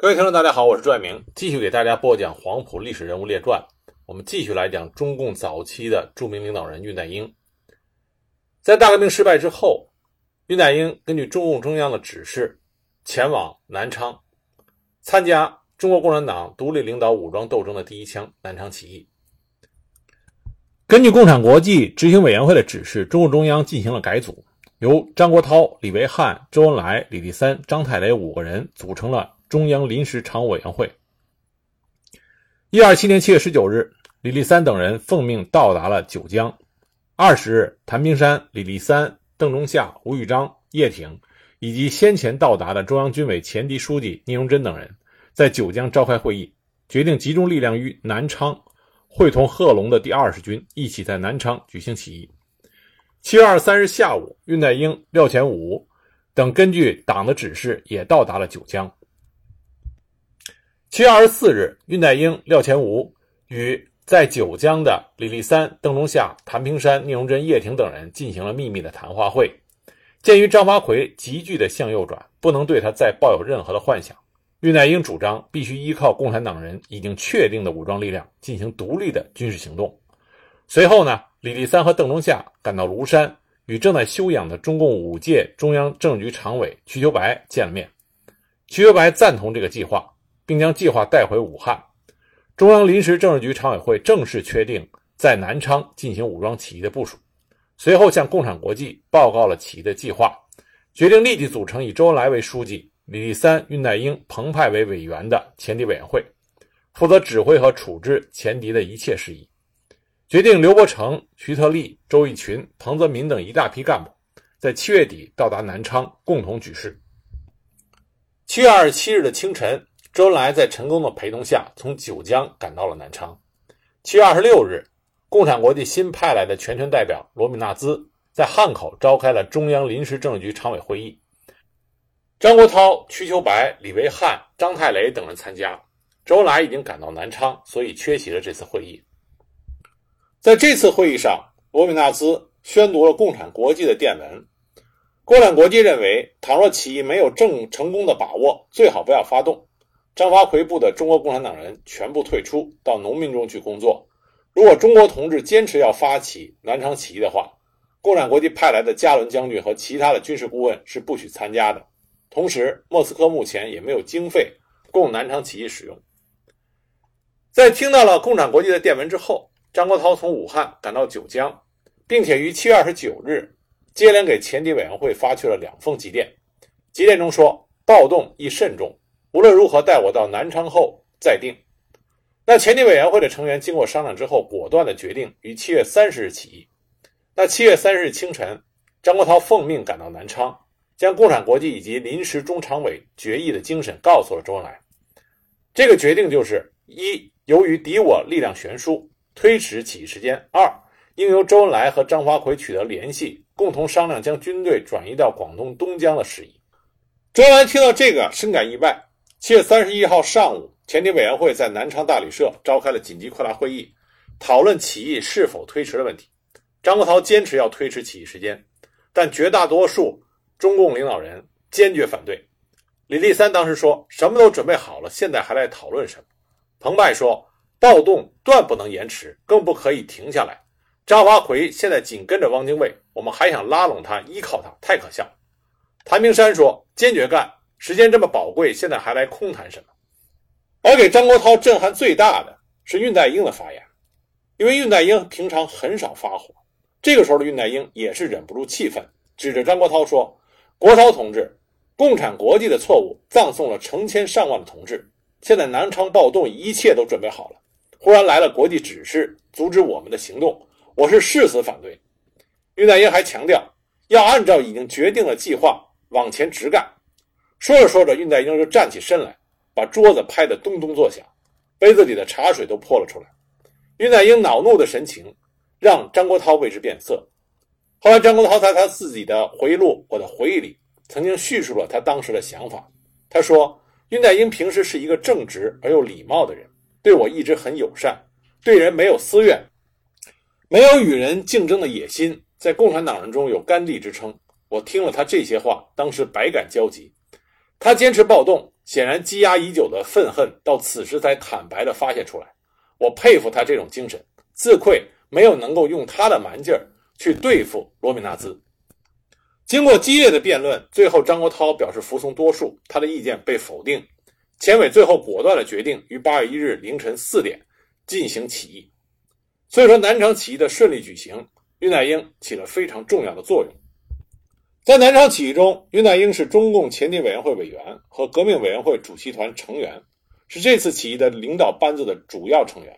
各位听众，大家好，我是朱爱明，继续给大家播讲《黄埔历史人物列传》。我们继续来讲中共早期的著名领导人恽代英。在大革命失败之后，恽代英根据中共中央的指示，前往南昌，参加中国共产党独立领导武装斗争的第一枪——南昌起义。根据共产国际执行委员会的指示，中共中央进行了改组，由张国焘、李维汉、周恩来、李立三、张太雷五个人组成了。中央临时常务委员会。一二七年七月十九日，李立三等人奉命到达了九江。二十日，谭平山、李立三、邓中夏、吴玉章、叶挺以及先前到达的中央军委前敌书记聂荣臻等人，在九江召开会议，决定集中力量于南昌，会同贺龙的第二十军一起在南昌举行起义。七月二十三日下午，恽代英、廖乾武等根据党的指示也到达了九江。七月二十四日，恽代英、廖乾吾与在九江的李立三、邓中夏、谭平山、聂荣臻、叶挺等人进行了秘密的谈话会。鉴于张发奎急剧的向右转，不能对他再抱有任何的幻想，恽代英主张必须依靠共产党人已经确定的武装力量进行独立的军事行动。随后呢，李立三和邓中夏赶到庐山，与正在休养的中共五届中央政治局常委瞿秋白见了面。瞿秋白赞同这个计划。并将计划带回武汉，中央临时政治局常委会正式确定在南昌进行武装起义的部署。随后向共产国际报告了起义的计划，决定立即组成以周恩来为书记、李立三、恽代英、彭湃为委员的前敌委员会，负责指挥和处置前敌的一切事宜。决定刘伯承、徐特立、周逸群、彭泽民等一大批干部在七月底到达南昌，共同举事。七月二十七日的清晨。周恩来在陈赓的陪同下，从九江赶到了南昌。七月二十六日，共产国际新派来的全权代表罗米纳兹在汉口召开了中央临时政治局常委会议。张国焘、瞿秋白、李维汉、张太雷等人参加。周恩来已经赶到南昌，所以缺席了这次会议。在这次会议上，罗米纳兹宣读了共产国际的电文。共产国际认为，倘若起义没有正成功的把握，最好不要发动。张发奎部的中国共产党人全部退出，到农民中去工作。如果中国同志坚持要发起南昌起义的话，共产国际派来的加伦将军和其他的军事顾问是不许参加的。同时，莫斯科目前也没有经费供南昌起义使用。在听到了共产国际的电文之后，张国焘从武汉赶到九江，并且于七月二十九日接连给前敌委员会发去了两封急电。急电中说：“暴动宜慎重。”无论如何，待我到南昌后再定。那前敌委员会的成员经过商量之后，果断的决定于七月三十日起义。那七月三十日清晨，张国焘奉命赶到南昌，将共产国际以及临时中常委决议的精神告诉了周恩来。这个决定就是：一，由于敌我力量悬殊，推迟起义时间；二，应由周恩来和张发奎取得联系，共同商量将军队转移到广东东江的事宜。周恩来听到这个，深感意外。七月三十一号上午，前敌委员会在南昌大旅社召开了紧急扩大会议，讨论起义是否推迟的问题。张国焘坚持要推迟起义时间，但绝大多数中共领导人坚决反对。李立三当时说：“什么都准备好了，现在还来讨论什么？”彭湃说：“暴动断不能延迟，更不可以停下来。”张华奎现在紧跟着汪精卫，我们还想拉拢他，依靠他，太可笑。谭平山说：“坚决干。”时间这么宝贵，现在还来空谈什么？而给张国焘震撼最大的是恽代英的发言，因为恽代英平常很少发火，这个时候的恽代英也是忍不住气愤，指着张国焘说：“国焘同志，共产国际的错误葬送了成千上万的同志，现在南昌暴动一切都准备好了，忽然来了国际指示，阻止我们的行动，我是誓死反对。”恽代英还强调要按照已经决定的计划往前直干。说着说着，恽代英就站起身来，把桌子拍得咚咚作响，杯子里的茶水都泼了出来。恽代英恼怒的神情让张国焘为之变色。后来，张国焘在他自己的回忆录《我的回忆》里，曾经叙述了他当时的想法。他说：“恽代英平时是一个正直而又礼貌的人，对我一直很友善，对人没有私怨，没有与人竞争的野心，在共产党人中有甘地之称。我听了他这些话，当时百感交集。”他坚持暴动，显然积压已久的愤恨到此时才坦白地发泄出来。我佩服他这种精神，自愧没有能够用他的蛮劲儿去对付罗米纳兹。经过激烈的辩论，最后张国焘表示服从多数，他的意见被否定。钱伟最后果断地决定于八月一日凌晨四点进行起义。所以说，南昌起义的顺利举行，恽代英起了非常重要的作用。在南昌起义中，恽代英是中共前敌委员会委员和革命委员会主席团成员，是这次起义的领导班子的主要成员。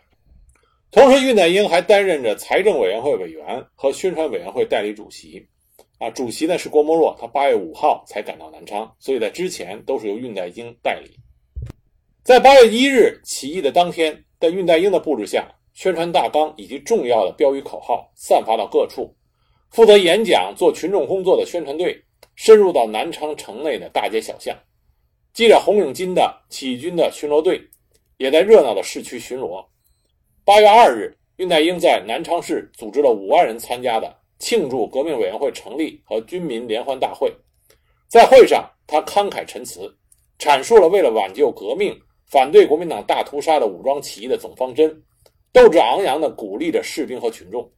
同时，恽代英还担任着财政委员会委员和宣传委员会代理主席。啊，主席呢是郭沫若，他八月五号才赶到南昌，所以在之前都是由恽代英代理。在八月一日起义的当天，在恽代英的布置下，宣传大纲以及重要的标语口号散发到各处。负责演讲、做群众工作的宣传队深入到南昌城内的大街小巷。系着红领巾的起义军的巡逻队也在热闹的市区巡逻。八月二日，恽代英在南昌市组织了五万人参加的庆祝革命委员会成立和军民联欢大会。在会上，他慷慨陈词，阐述了为了挽救革命、反对国民党大屠杀的武装起义的总方针，斗志昂扬地鼓励着士兵和群众。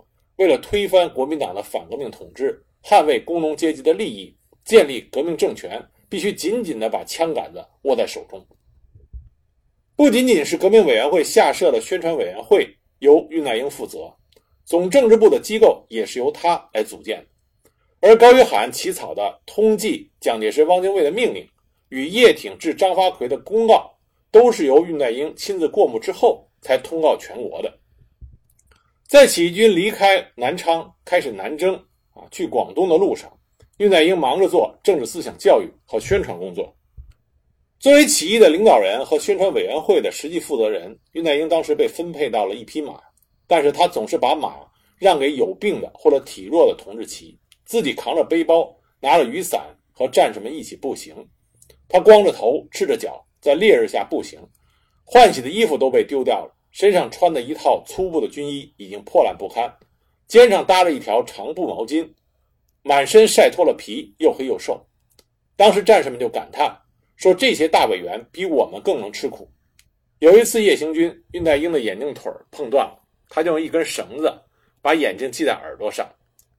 为了推翻国民党的反革命统治，捍卫工农阶级的利益，建立革命政权，必须紧紧地把枪杆子握在手中。不仅仅是革命委员会下设的宣传委员会由恽代英负责，总政治部的机构也是由他来组建。而高于罕起草的通缉蒋介石、汪精卫的命令与叶挺致张发奎的公告，都是由恽代英亲自过目之后才通告全国的。在起义军离开南昌开始南征啊，去广东的路上，恽代英忙着做政治思想教育和宣传工作。作为起义的领导人和宣传委员会的实际负责人，恽代英当时被分配到了一匹马，但是他总是把马让给有病的或者体弱的同志骑，自己扛着背包，拿着雨伞和战士们一起步行。他光着头，赤着脚，在烈日下步行，换洗的衣服都被丢掉了。身上穿的一套粗布的军衣已经破烂不堪，肩上搭着一条长布毛巾，满身晒脱了皮，又黑又瘦。当时战士们就感叹说：“这些大委员比我们更能吃苦。”有一次夜行军，恽代英的眼镜腿碰断了，他就用一根绳子把眼镜系在耳朵上。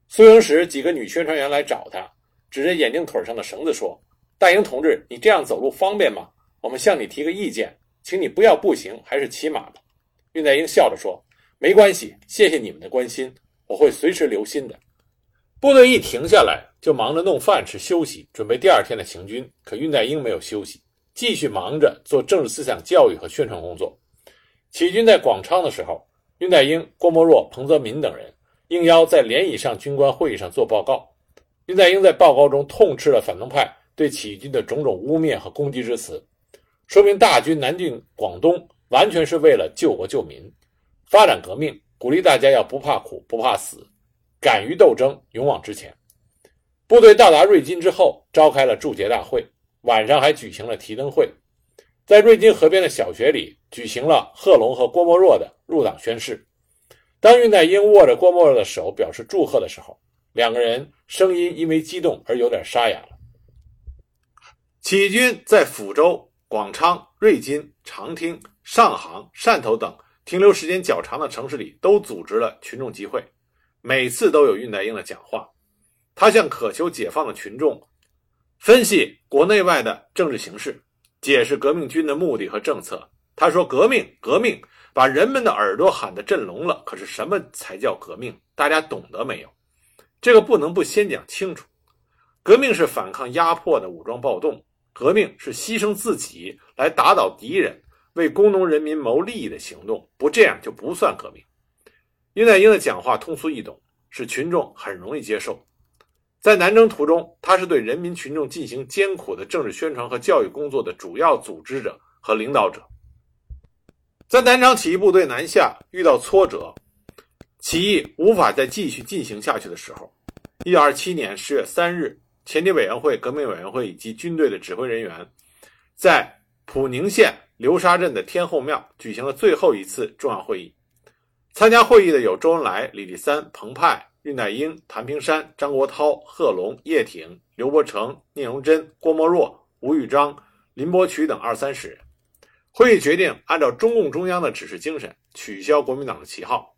苏营时几个女宣传员来找他，指着眼镜腿上的绳子说：“大英同志，你这样走路方便吗？我们向你提个意见，请你不要步行，还是骑马吧。”恽代英笑着说：“没关系，谢谢你们的关心，我会随时留心的。”部队一停下来，就忙着弄饭吃、休息，准备第二天的行军。可恽代英没有休息，继续忙着做政治思想教育和宣传工作。起义军在广昌的时候，恽代英、郭沫若、彭泽民等人应邀在联以上军官会议上做报告。恽代英在报告中痛斥了反动派对起义军的种种污蔑和攻击之词，说明大军南进广东。完全是为了救国救民，发展革命，鼓励大家要不怕苦不怕死，敢于斗争，勇往直前。部队到达瑞金之后，召开了祝捷大会，晚上还举行了提灯会。在瑞金河边的小学里，举行了贺龙和郭沫若的入党宣誓。当恽代英握着郭沫若的手表示祝贺的时候，两个人声音因为激动而有点沙哑了。起义军在抚州、广昌、瑞金、长汀。上杭、汕头等停留时间较长的城市里，都组织了群众集会，每次都有恽代英的讲话。他向渴求解放的群众分析国内外的政治形势，解释革命军的目的和政策。他说：“革命，革命，把人们的耳朵喊得震聋了。可是什么才叫革命？大家懂得没有？这个不能不先讲清楚。革命是反抗压迫的武装暴动，革命是牺牲自己来打倒敌人。”为工农人民谋利益的行动，不这样就不算革命。恽代英的讲话通俗易懂，使群众很容易接受。在南征途中，他是对人民群众进行艰苦的政治宣传和教育工作的主要组织者和领导者。在南昌起义部队南下遇到挫折，起义无法再继续进行下去的时候，1927年10月3日，前敌委员会、革命委员会以及军队的指挥人员，在普宁县。流沙镇的天后庙举行了最后一次重要会议，参加会议的有周恩来、李立三、彭湃、恽代英、谭平山、张国焘、贺龙、叶挺、刘伯承、聂荣臻、郭沫若、吴玉章、林伯渠等二三十人。会议决定按照中共中央的指示精神，取消国民党的旗号，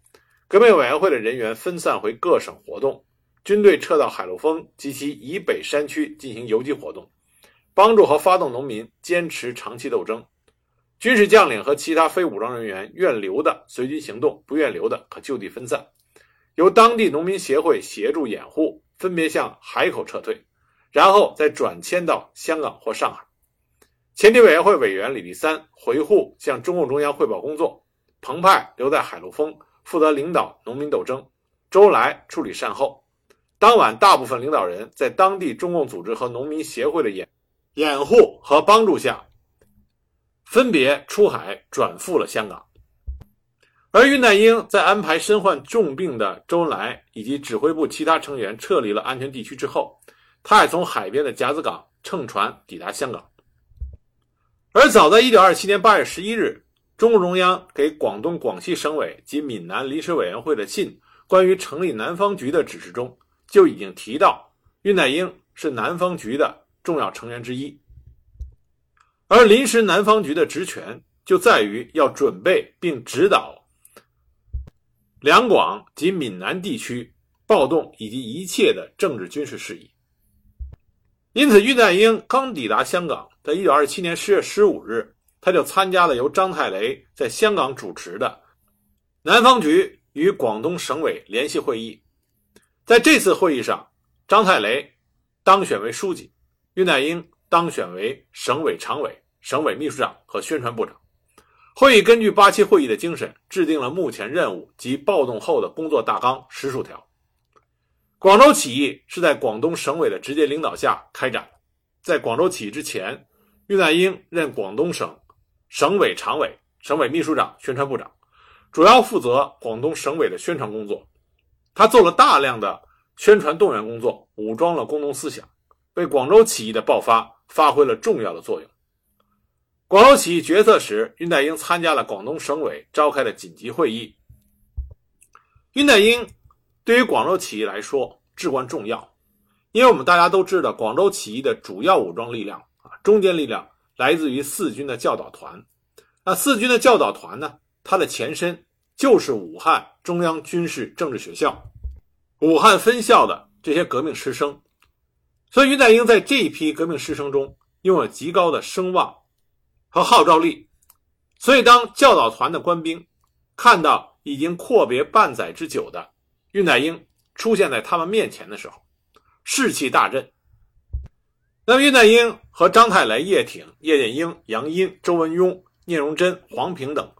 革命委员会的人员分散回各省活动，军队撤到海陆丰及其以北山区进行游击活动，帮助和发动农民坚持长期斗争。军事将领和其他非武装人员愿留的随军行动，不愿留的可就地分散，由当地农民协会协助掩护，分别向海口撤退，然后再转迁到香港或上海。前敌委员会委员李立三回沪向中共中央汇报工作，彭湃留在海陆丰负责领导农民斗争，周恩来处理善后。当晚，大部分领导人在当地中共组织和农民协会的掩掩护和帮助下，分别出海转赴了香港。而恽代英在安排身患重病的周恩来以及指挥部其他成员撤离了安全地区之后，他还从海边的甲子港乘船抵达香港。而早在1927年8月11日，中共中央给广东、广西省委及闽南临时委员会的信，关于成立南方局的指示中，就已经提到恽代英是南方局的重要成员之一。而临时南方局的职权就在于要准备并指导两广及闽南地区暴动以及一切的政治军事事宜。因此，恽代英刚抵达香港。在一九二七年十月十五日，他就参加了由张太雷在香港主持的南方局与广东省委联席会议。在这次会议上，张太雷当选为书记，恽代英当选为省委常委、省委秘书长和宣传部长。会议根据八七会议的精神，制定了目前任务及暴动后的工作大纲十数条。广州起义是在广东省委的直接领导下开展的，在广州起义之前。恽代英任广东省省委常委、省委秘书长、宣传部长，主要负责广东省委的宣传工作。他做了大量的宣传动员工作，武装了工农思想，为广州起义的爆发发挥了重要的作用。广州起义决策时，恽代英参加了广东省委召开的紧急会议。恽代英对于广州起义来说至关重要，因为我们大家都知道，广州起义的主要武装力量啊。中坚力量来自于四军的教导团，那四军的教导团呢？它的前身就是武汉中央军事政治学校、武汉分校的这些革命师生，所以恽代英在这一批革命师生中拥有极高的声望和号召力。所以，当教导团的官兵看到已经阔别半载之久的恽代英出现在他们面前的时候，士气大振。那么，恽代英和张太雷、叶挺、叶剑英、杨殷、周文雍、聂荣臻、黄平等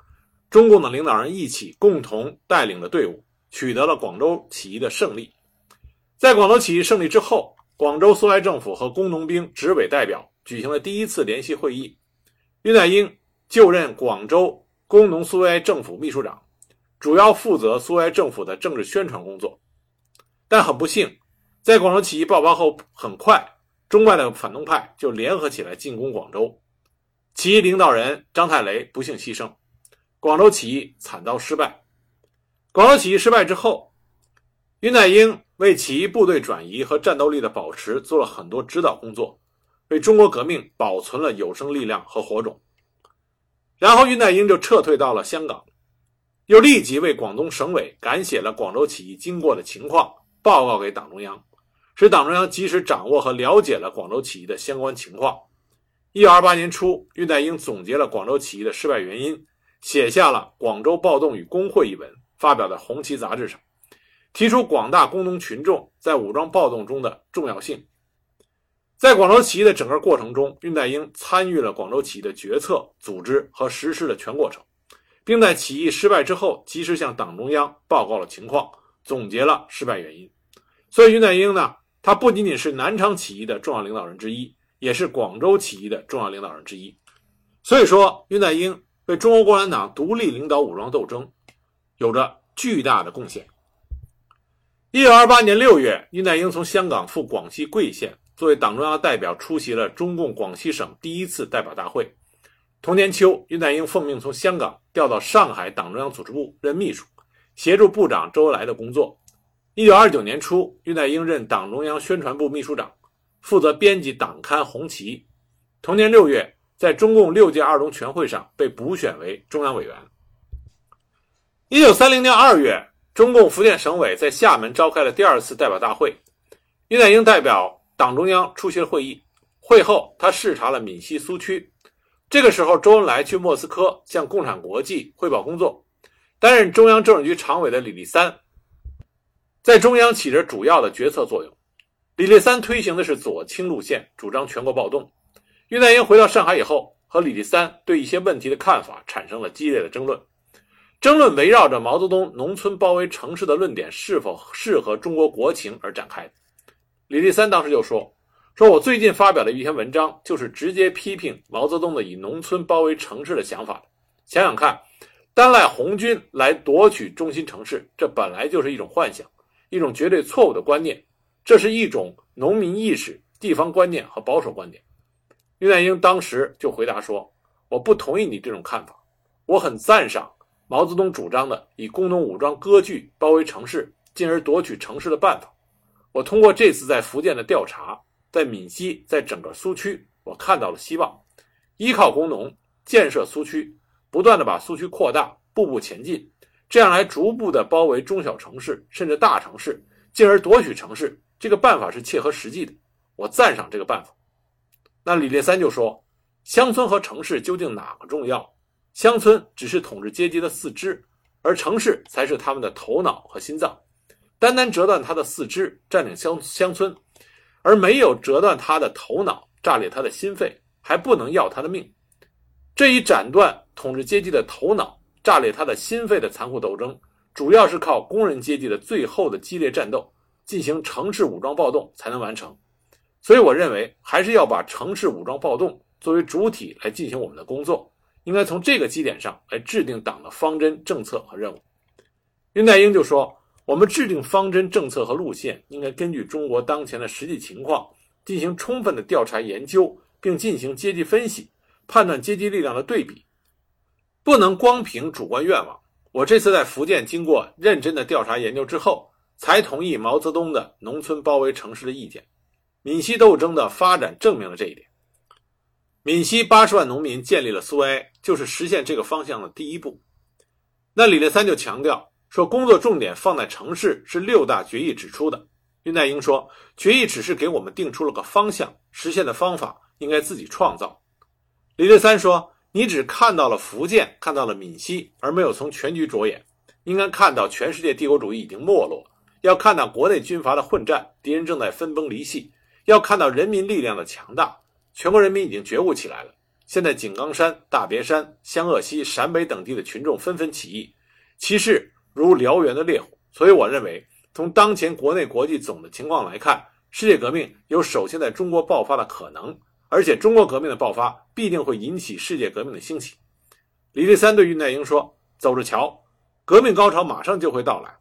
中共的领导人一起共同带领的队伍，取得了广州起义的胜利。在广州起义胜利之后，广州苏维埃政府和工农兵执委代表举行了第一次联席会议，恽代英就任广州工农苏维埃政府秘书长，主要负责苏维埃政府的政治宣传工作。但很不幸，在广州起义爆发后，很快。中外的反动派就联合起来进攻广州，起义领导人张太雷不幸牺牲，广州起义惨遭失败。广州起义失败之后，恽代英为起义部队转移和战斗力的保持做了很多指导工作，为中国革命保存了有生力量和火种。然后恽代英就撤退到了香港，又立即为广东省委赶写了广州起义经过的情况报告给党中央。使党中央及时掌握和了解了广州起义的相关情况。一九二八年初，恽代英总结了广州起义的失败原因，写下了《广州暴动与工会》一文，发表在《红旗》杂志上，提出广大工农群众在武装暴动中的重要性。在广州起义的整个过程中，恽代英参与了广州起义的决策、组织和实施的全过程，并在起义失败之后，及时向党中央报告了情况，总结了失败原因。所以，恽代英呢？他不仅仅是南昌起义的重要领导人之一，也是广州起义的重要领导人之一。所以说，恽代英为中国共产党独立领导武装斗争有着巨大的贡献。一九二八年六月，恽代英从香港赴广西桂县，作为党中央代表出席了中共广西省第一次代表大会。同年秋，恽代英奉命从香港调到上海党中央组织部任秘书，协助部长周恩来的工作。一九二九年初，恽代英任党中央宣传部秘书长，负责编辑党刊《红旗》。同年六月，在中共六届二中全会上被补选为中央委员。一九三零年二月，中共福建省委在厦门召开了第二次代表大会，恽代英代表党中央出席了会议。会后，他视察了闽西苏区。这个时候，周恩来去莫斯科向共产国际汇报工作。担任中央政治局常委的李立三，在中央起着主要的决策作用。李立三推行的是左倾路线，主张全国暴动。恽代英回到上海以后，和李立三对一些问题的看法产生了激烈的争论。争论围绕着毛泽东“农村包围城市”的论点是否适合中国国情而展开。李立三当时就说：“说我最近发表的一篇文章，就是直接批评毛泽东的以农村包围城市的想法。想想看，单赖红军来夺取中心城市，这本来就是一种幻想，一种绝对错误的观念。这是一种农民意识、地方观念和保守观点。”恽代英当时就回答说：“我不同意你这种看法，我很赞赏。”毛泽东主张的以工农武装割据包围城市，进而夺取城市的办法，我通过这次在福建的调查，在闽西，在整个苏区，我看到了希望。依靠工农建设苏区，不断的把苏区扩大，步步前进，这样来逐步的包围中小城市，甚至大城市，进而夺取城市，这个办法是切合实际的，我赞赏这个办法。那李烈三就说：乡村和城市究竟哪个重要？乡村只是统治阶级的四肢，而城市才是他们的头脑和心脏。单单折断他的四肢，占领乡乡村，而没有折断他的头脑，炸裂他的心肺，还不能要他的命。这一斩断统治阶级的头脑，炸裂他的心肺的残酷斗争，主要是靠工人阶级的最后的激烈战斗，进行城市武装暴动才能完成。所以，我认为还是要把城市武装暴动作为主体来进行我们的工作。应该从这个基点上来制定党的方针政策和任务。恽代英就说：“我们制定方针政策和路线，应该根据中国当前的实际情况，进行充分的调查研究，并进行阶级分析，判断阶级力量的对比，不能光凭主观愿望。”我这次在福建经过认真的调查研究之后，才同意毛泽东的农村包围城市的意见。闽西斗争的发展证明了这一点。闽西八十万农民建立了苏维埃，就是实现这个方向的第一步。那李烈三就强调说，工作重点放在城市是六大决议指出的。恽代英说，决议只是给我们定出了个方向，实现的方法应该自己创造。李烈三说，你只看到了福建，看到了闽西，而没有从全局着眼，应该看到全世界帝国主义已经没落，要看到国内军阀的混战，敌人正在分崩离析，要看到人民力量的强大。全国人民已经觉悟起来了。现在井冈山、大别山、湘鄂西、陕北等地的群众纷纷起义，其势如燎原的烈火。所以，我认为，从当前国内国际总的情况来看，世界革命有首先在中国爆发的可能，而且中国革命的爆发必定会引起世界革命的兴起。李立三对恽代英说：“走着瞧，革命高潮马上就会到来。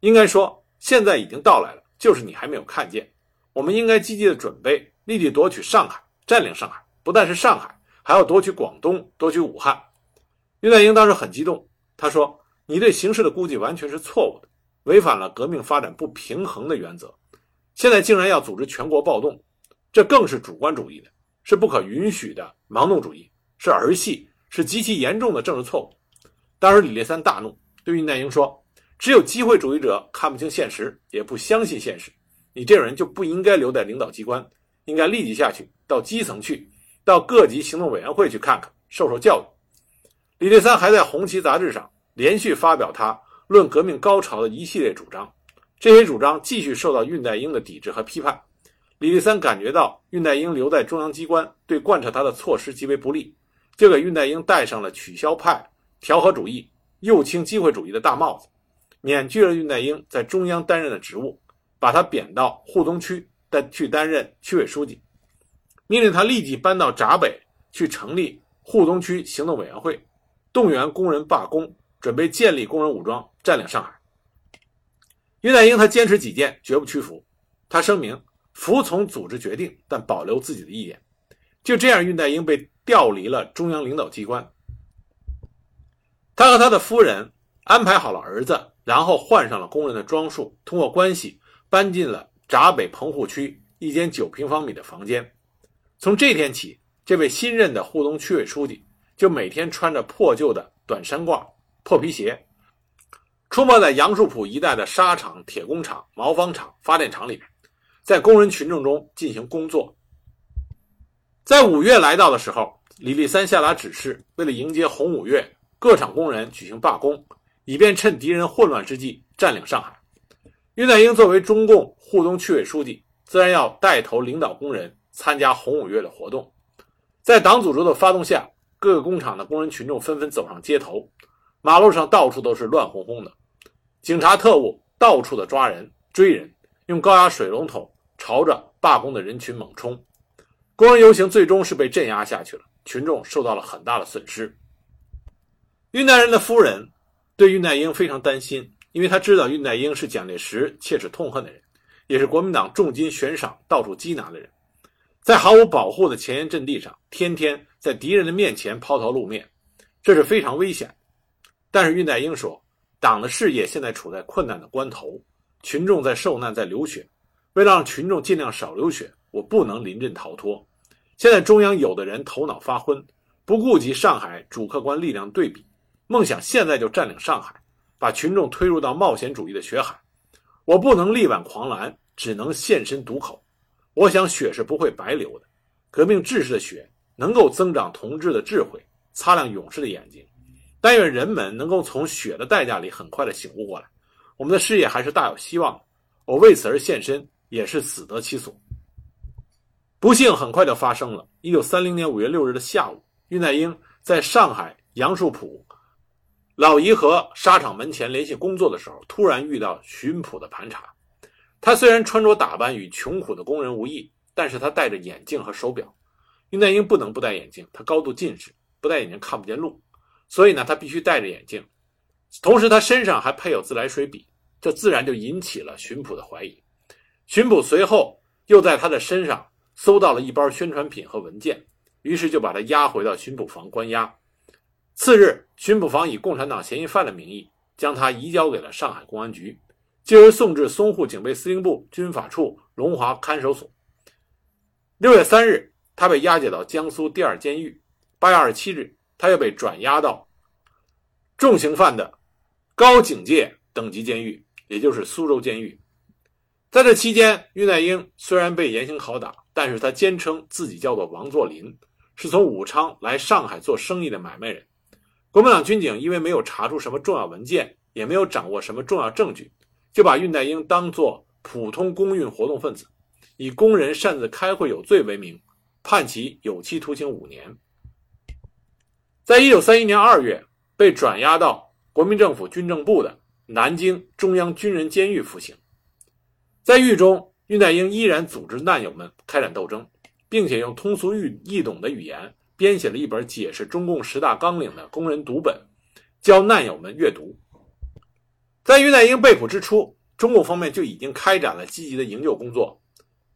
应该说，现在已经到来了，就是你还没有看见。我们应该积极的准备，立即夺取上海。”占领上海，不但是上海，还要夺取广东，夺取武汉。恽代英当时很激动，他说：“你对形势的估计完全是错误的，违反了革命发展不平衡的原则。现在竟然要组织全国暴动，这更是主观主义的，是不可允许的盲动主义，是儿戏，是极其严重的政治错误。”当时李烈三大怒，对恽代英说：“只有机会主义者看不清现实，也不相信现实，你这种人就不应该留在领导机关。”应该立即下去，到基层去，到各级行动委员会去看看，受受教育。李立三还在《红旗》杂志上连续发表他论革命高潮的一系列主张，这些主张继续受到恽代英的抵制和批判。李立三感觉到恽代英留在中央机关对贯彻他的措施极为不利，就给恽代英戴上了取消派、调和主义、右倾机会主义的大帽子，免去了恽代英在中央担任的职务，把他贬到沪东区。再去担任区委书记，命令他立即搬到闸北去成立沪东区行动委员会，动员工人罢工，准备建立工人武装，占领上海。恽代英他坚持己见，绝不屈服。他声明服从组织决定，但保留自己的意见。就这样，恽代英被调离了中央领导机关。他和他的夫人安排好了儿子，然后换上了工人的装束，通过关系搬进了。闸北棚户区一间九平方米的房间，从这天起，这位新任的沪东区委书记就每天穿着破旧的短衫褂、破皮鞋，出没在杨树浦一带的沙场、铁工厂、毛纺厂、发电厂里，在工人群众中进行工作。在五月来到的时候，李立三下达指示，为了迎接红五月，各厂工人举行罢工，以便趁敌人混乱之际占领上海。恽代英作为中共沪东区委书记，自然要带头领导工人参加红五月的活动。在党组织的发动下，各个工厂的工人群众纷纷走上街头，马路上到处都是乱哄哄的，警察特务到处的抓人追人，用高压水龙头朝着罢工的人群猛冲。工人游行最终是被镇压下去了，群众受到了很大的损失。恽代人的夫人对恽代英非常担心，因为他知道恽代英是蒋介石切齿痛恨的人，也是国民党重金悬赏、到处缉拿的人，在毫无保护的前沿阵地上，天天在敌人的面前抛头露面，这是非常危险。但是恽代英说，党的事业现在处在困难的关头，群众在受难，在流血，为了让群众尽量少流血，我不能临阵逃脱。现在中央有的人头脑发昏，不顾及上海主客观力量对比，梦想现在就占领上海，把群众推入到冒险主义的血海。我不能力挽狂澜，只能现身堵口。我想血是不会白流的，革命志士的血能够增长同志的智慧，擦亮勇士的眼睛。但愿人们能够从血的代价里很快的醒悟过来，我们的事业还是大有希望的。我为此而献身，也是死得其所。不幸很快就发生了。一九三零年五月六日的下午，恽代英在上海杨树浦老姨和纱厂门前联系工作的时候，突然遇到巡捕的盘查。他虽然穿着打扮与穷苦的工人无异，但是他戴着眼镜和手表。恽代英不能不戴眼镜，他高度近视，不戴眼镜看不见路，所以呢，他必须戴着眼镜。同时，他身上还配有自来水笔，这自然就引起了巡捕的怀疑。巡捕随后又在他的身上。搜到了一包宣传品和文件，于是就把他押回到巡捕房关押。次日，巡捕房以共产党嫌疑犯的名义将他移交给了上海公安局，继而送至淞沪警备司令部军法处龙华看守所。六月三日，他被押解到江苏第二监狱。八月二十七日，他又被转押到重刑犯的高警戒等级监狱，也就是苏州监狱。在这期间，恽代英虽然被严刑拷打。但是他坚称自己叫做王作霖，是从武昌来上海做生意的买卖人。国民党军警因为没有查出什么重要文件，也没有掌握什么重要证据，就把恽代英当作普通公运活动分子，以工人擅自开会有罪为名，判其有期徒刑五年。在一九三一年二月，被转押到国民政府军政部的南京中央军人监狱服刑，在狱中。恽代英依然组织难友们开展斗争，并且用通俗易易懂的语言编写了一本解释中共十大纲领的工人读本，教难友们阅读。在恽代英被捕之初，中共方面就已经开展了积极的营救工作。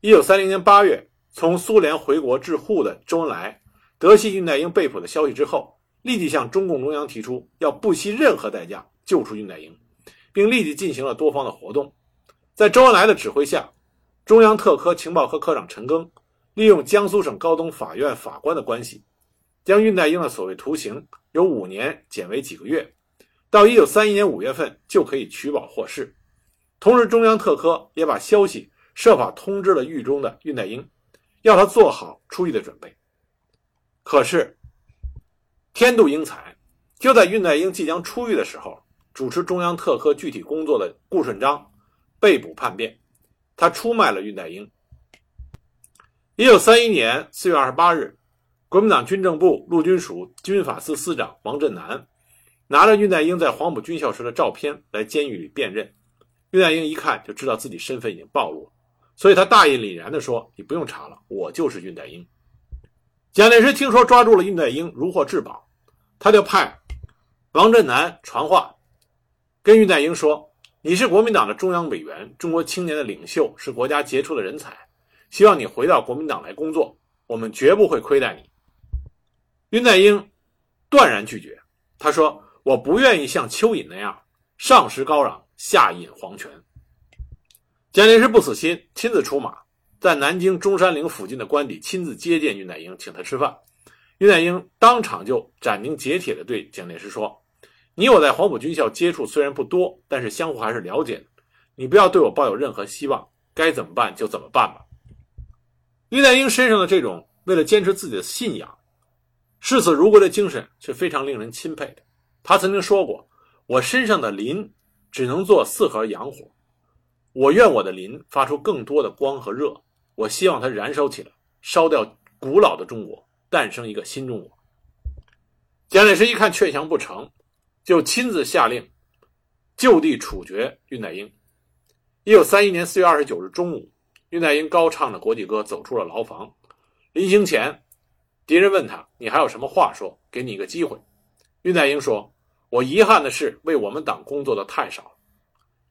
一九三零年八月，从苏联回国致沪的周恩来得悉恽代英被捕的消息之后，立即向中共中央提出要不惜任何代价救出恽代英，并立即进行了多方的活动。在周恩来的指挥下，中央特科情报科科长陈赓利用江苏省高等法院法官的关系，将恽代英的所谓徒刑由五年减为几个月，到一九三一年五月份就可以取保获释。同时，中央特科也把消息设法通知了狱中的恽代英，要他做好出狱的准备。可是，天妒英才，就在恽代英即将出狱的时候，主持中央特科具体工作的顾顺章被捕叛变。他出卖了恽代英。一九三一年四月二十八日，国民党军政部陆军署军法司司长王振南拿着恽代英在黄埔军校时的照片来监狱里辨认。恽代英一看就知道自己身份已经暴露，所以他大义凛然地说：“你不用查了，我就是恽代英。”蒋介石听说抓住了恽代英，如获至宝，他就派王振南传话，跟恽代英说。你是国民党的中央委员，中国青年的领袖，是国家杰出的人才。希望你回到国民党来工作，我们绝不会亏待你。恽代英断然拒绝，他说：“我不愿意像蚯蚓那样上食高壤，下饮黄泉。”蒋介石不死心，亲自出马，在南京中山陵附近的官邸亲自接见恽代英，请他吃饭。恽代英当场就斩钉截铁地对蒋介石说：“你我在黄埔军校接触虽然不多，但是相互还是了解的。你不要对我抱有任何希望，该怎么办就怎么办吧。”恽代英身上的这种为了坚持自己的信仰、视死如归的精神是非常令人钦佩的。他曾经说过：“我身上的磷只能做四盒洋火，我愿我的磷发出更多的光和热。我希望它燃烧起来，烧掉古老的中国。”诞生一个新中国。蒋介石一看劝降不成，就亲自下令就地处决恽代英。一九三一年四月二十九日中午，恽代英高唱着国际歌走出了牢房。临行前，敌人问他：“你还有什么话说？给你一个机会。”恽代英说：“我遗憾的是，为我们党工作的太少了。”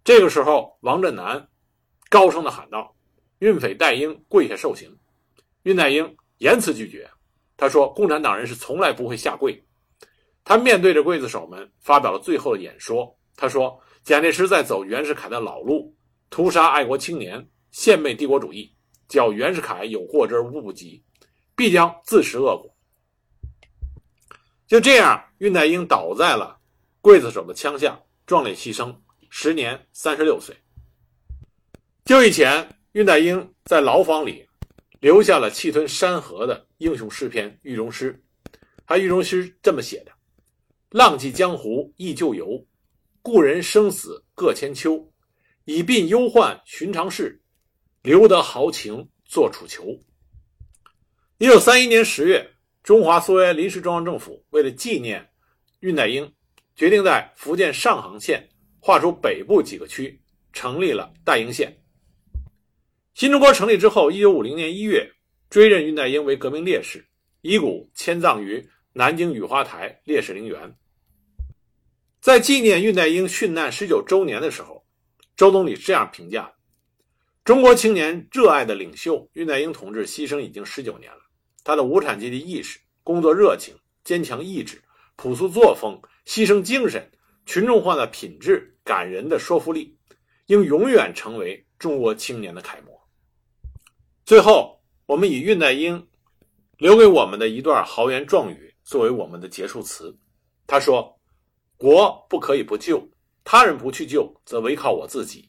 这个时候，王振南高声的喊道：“运匪代英跪下受刑！”恽代英严词拒绝。他说：“共产党人是从来不会下跪。”他面对着刽子手们发表了最后的演说。他说：“蒋介石在走袁世凯的老路，屠杀爱国青年，献媚帝国主义，叫袁世凯有过之而无不及，必将自食恶果。”就这样，恽代英倒在了刽子手的枪下，壮烈牺牲，时年三十六岁。就义前，恽代英在牢房里。留下了气吞山河的英雄诗篇《狱中诗》，他狱中诗这么写的：“浪迹江湖忆旧游，故人生死各千秋。以鬓忧患寻常事，留得豪情做楚囚。”一九三一年十月，中华苏维埃临时中央政府为了纪念恽代英，决定在福建上杭县划出北部几个区，成立了代英县。新中国成立之后，一九五零年一月，追认恽代英为革命烈士，遗骨迁葬于南京雨花台烈士陵园。在纪念恽代英殉难十九周年的时候，周总理这样评价：中国青年热爱的领袖恽代英同志牺牲已经十九年了，他的无产阶级意识、工作热情、坚强意志、朴素作风、牺牲精神、群众化的品质、感人的说服力，应永远成为中国青年的楷模。最后，我们以恽代英留给我们的一段豪言壮语作为我们的结束词。他说：“国不可以不救，他人不去救，则唯靠我自己；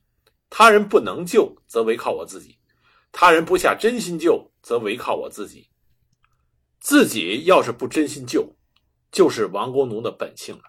他人不能救，则唯靠我自己；他人不下真心救，则唯靠我自己。自己要是不真心救，就是亡国奴的本性了。”